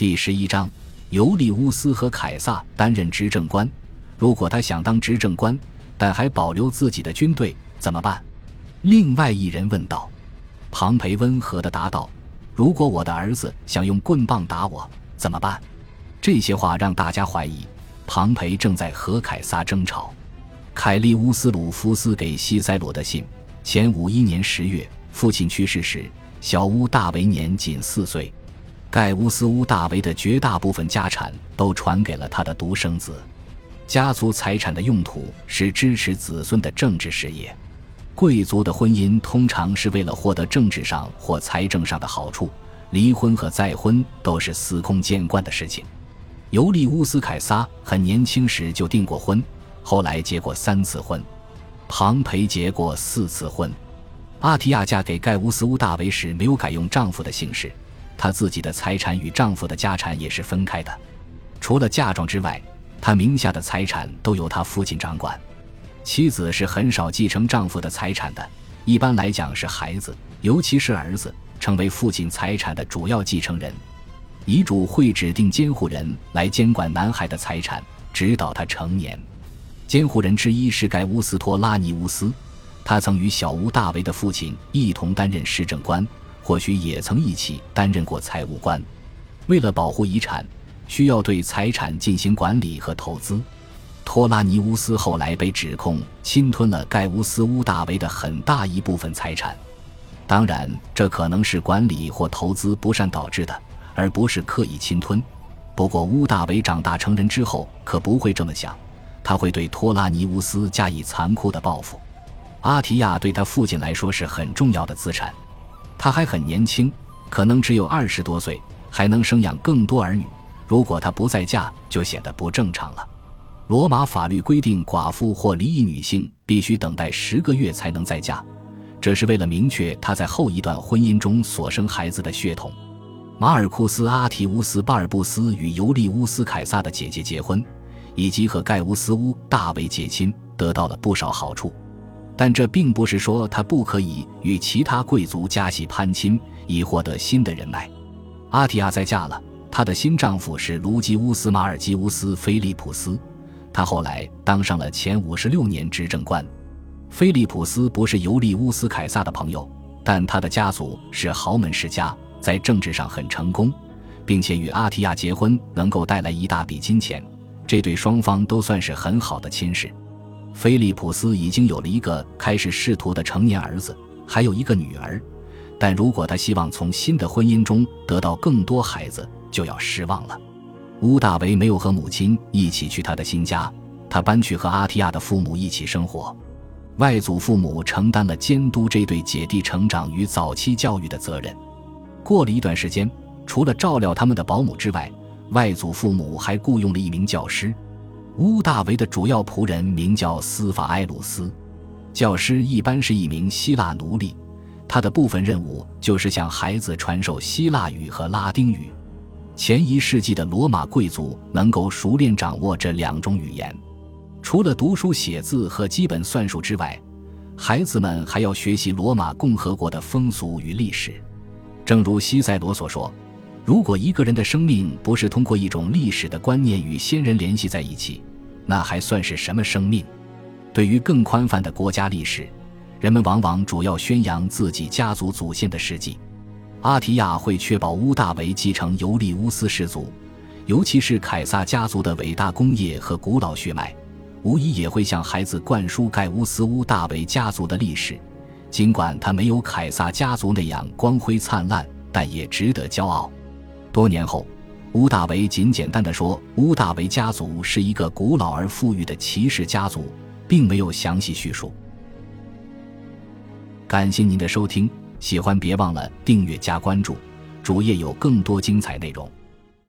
第十一章，尤利乌斯和凯撒担任执政官。如果他想当执政官，但还保留自己的军队，怎么办？另外一人问道。庞培温和的答道：“如果我的儿子想用棍棒打我，怎么办？”这些话让大家怀疑，庞培正在和凯撒争吵。凯利乌斯·鲁夫斯给西塞罗的信：前五一年十月，父亲去世时，小乌大维年仅四岁。盖乌斯·乌大维的绝大部分家产都传给了他的独生子。家族财产的用途是支持子孙的政治事业。贵族的婚姻通常是为了获得政治上或财政上的好处，离婚和再婚都是司空见惯的事情。尤利乌斯·凯撒很年轻时就订过婚。后来结过三次婚，庞培结过四次婚。阿提亚嫁给盖乌斯·乌大维时没有改用丈夫的姓氏，她自己的财产与丈夫的家产也是分开的。除了嫁妆之外，她名下的财产都由她父亲掌管。妻子是很少继承丈夫的财产的，一般来讲是孩子，尤其是儿子，成为父亲财产的主要继承人。遗嘱会指定监护人来监管男孩的财产，直到他成年。监护人之一是盖乌斯托拉尼乌斯，他曾与小乌大维的父亲一同担任市政官，或许也曾一起担任过财务官。为了保护遗产，需要对财产进行管理和投资。托拉尼乌斯后来被指控侵吞了盖乌斯乌大维的很大一部分财产，当然，这可能是管理或投资不善导致的，而不是刻意侵吞。不过，乌大维长大成人之后可不会这么想。他会对托拉尼乌斯加以残酷的报复。阿提亚对他父亲来说是很重要的资产。他还很年轻，可能只有二十多岁，还能生养更多儿女。如果他不再嫁，就显得不正常了。罗马法律规定，寡妇或离异女性必须等待十个月才能再嫁，这是为了明确她在后一段婚姻中所生孩子的血统。马尔库斯·阿提乌斯·巴尔布斯与尤利乌斯·凯撒的姐姐结婚。以及和盖乌斯乌大维结亲，得到了不少好处，但这并不是说他不可以与其他贵族加系攀亲，以获得新的人脉。阿提亚再嫁了，她的新丈夫是卢基乌斯马尔基乌斯菲利普斯，他后来当上了前五十六年执政官。菲利普斯不是尤利乌斯凯撒的朋友，但他的家族是豪门世家，在政治上很成功，并且与阿提亚结婚能够带来一大笔金钱。这对双方都算是很好的亲事。菲利普斯已经有了一个开始仕途的成年儿子，还有一个女儿。但如果他希望从新的婚姻中得到更多孩子，就要失望了。乌大维没有和母亲一起去他的新家，他搬去和阿提亚的父母一起生活。外祖父母承担了监督这对姐弟成长与早期教育的责任。过了一段时间，除了照料他们的保姆之外，外祖父母还雇佣了一名教师，乌大维的主要仆人名叫斯法埃鲁斯。教师一般是一名希腊奴隶，他的部分任务就是向孩子传授希腊语和拉丁语。前一世纪的罗马贵族能够熟练掌握这两种语言，除了读书写字和基本算术之外，孩子们还要学习罗马共和国的风俗与历史。正如西塞罗所说。如果一个人的生命不是通过一种历史的观念与先人联系在一起，那还算是什么生命？对于更宽泛的国家历史，人们往往主要宣扬自己家族祖先的事迹。阿提亚会确保乌大维继承尤利乌斯氏族，尤其是凯撒家族的伟大功业和古老血脉，无疑也会向孩子灌输盖乌斯乌大维家族的历史。尽管他没有凯撒家族那样光辉灿烂，但也值得骄傲。多年后，乌大维仅简单的说，乌大维家族是一个古老而富裕的骑士家族，并没有详细叙述。感谢您的收听，喜欢别忘了订阅加关注，主页有更多精彩内容。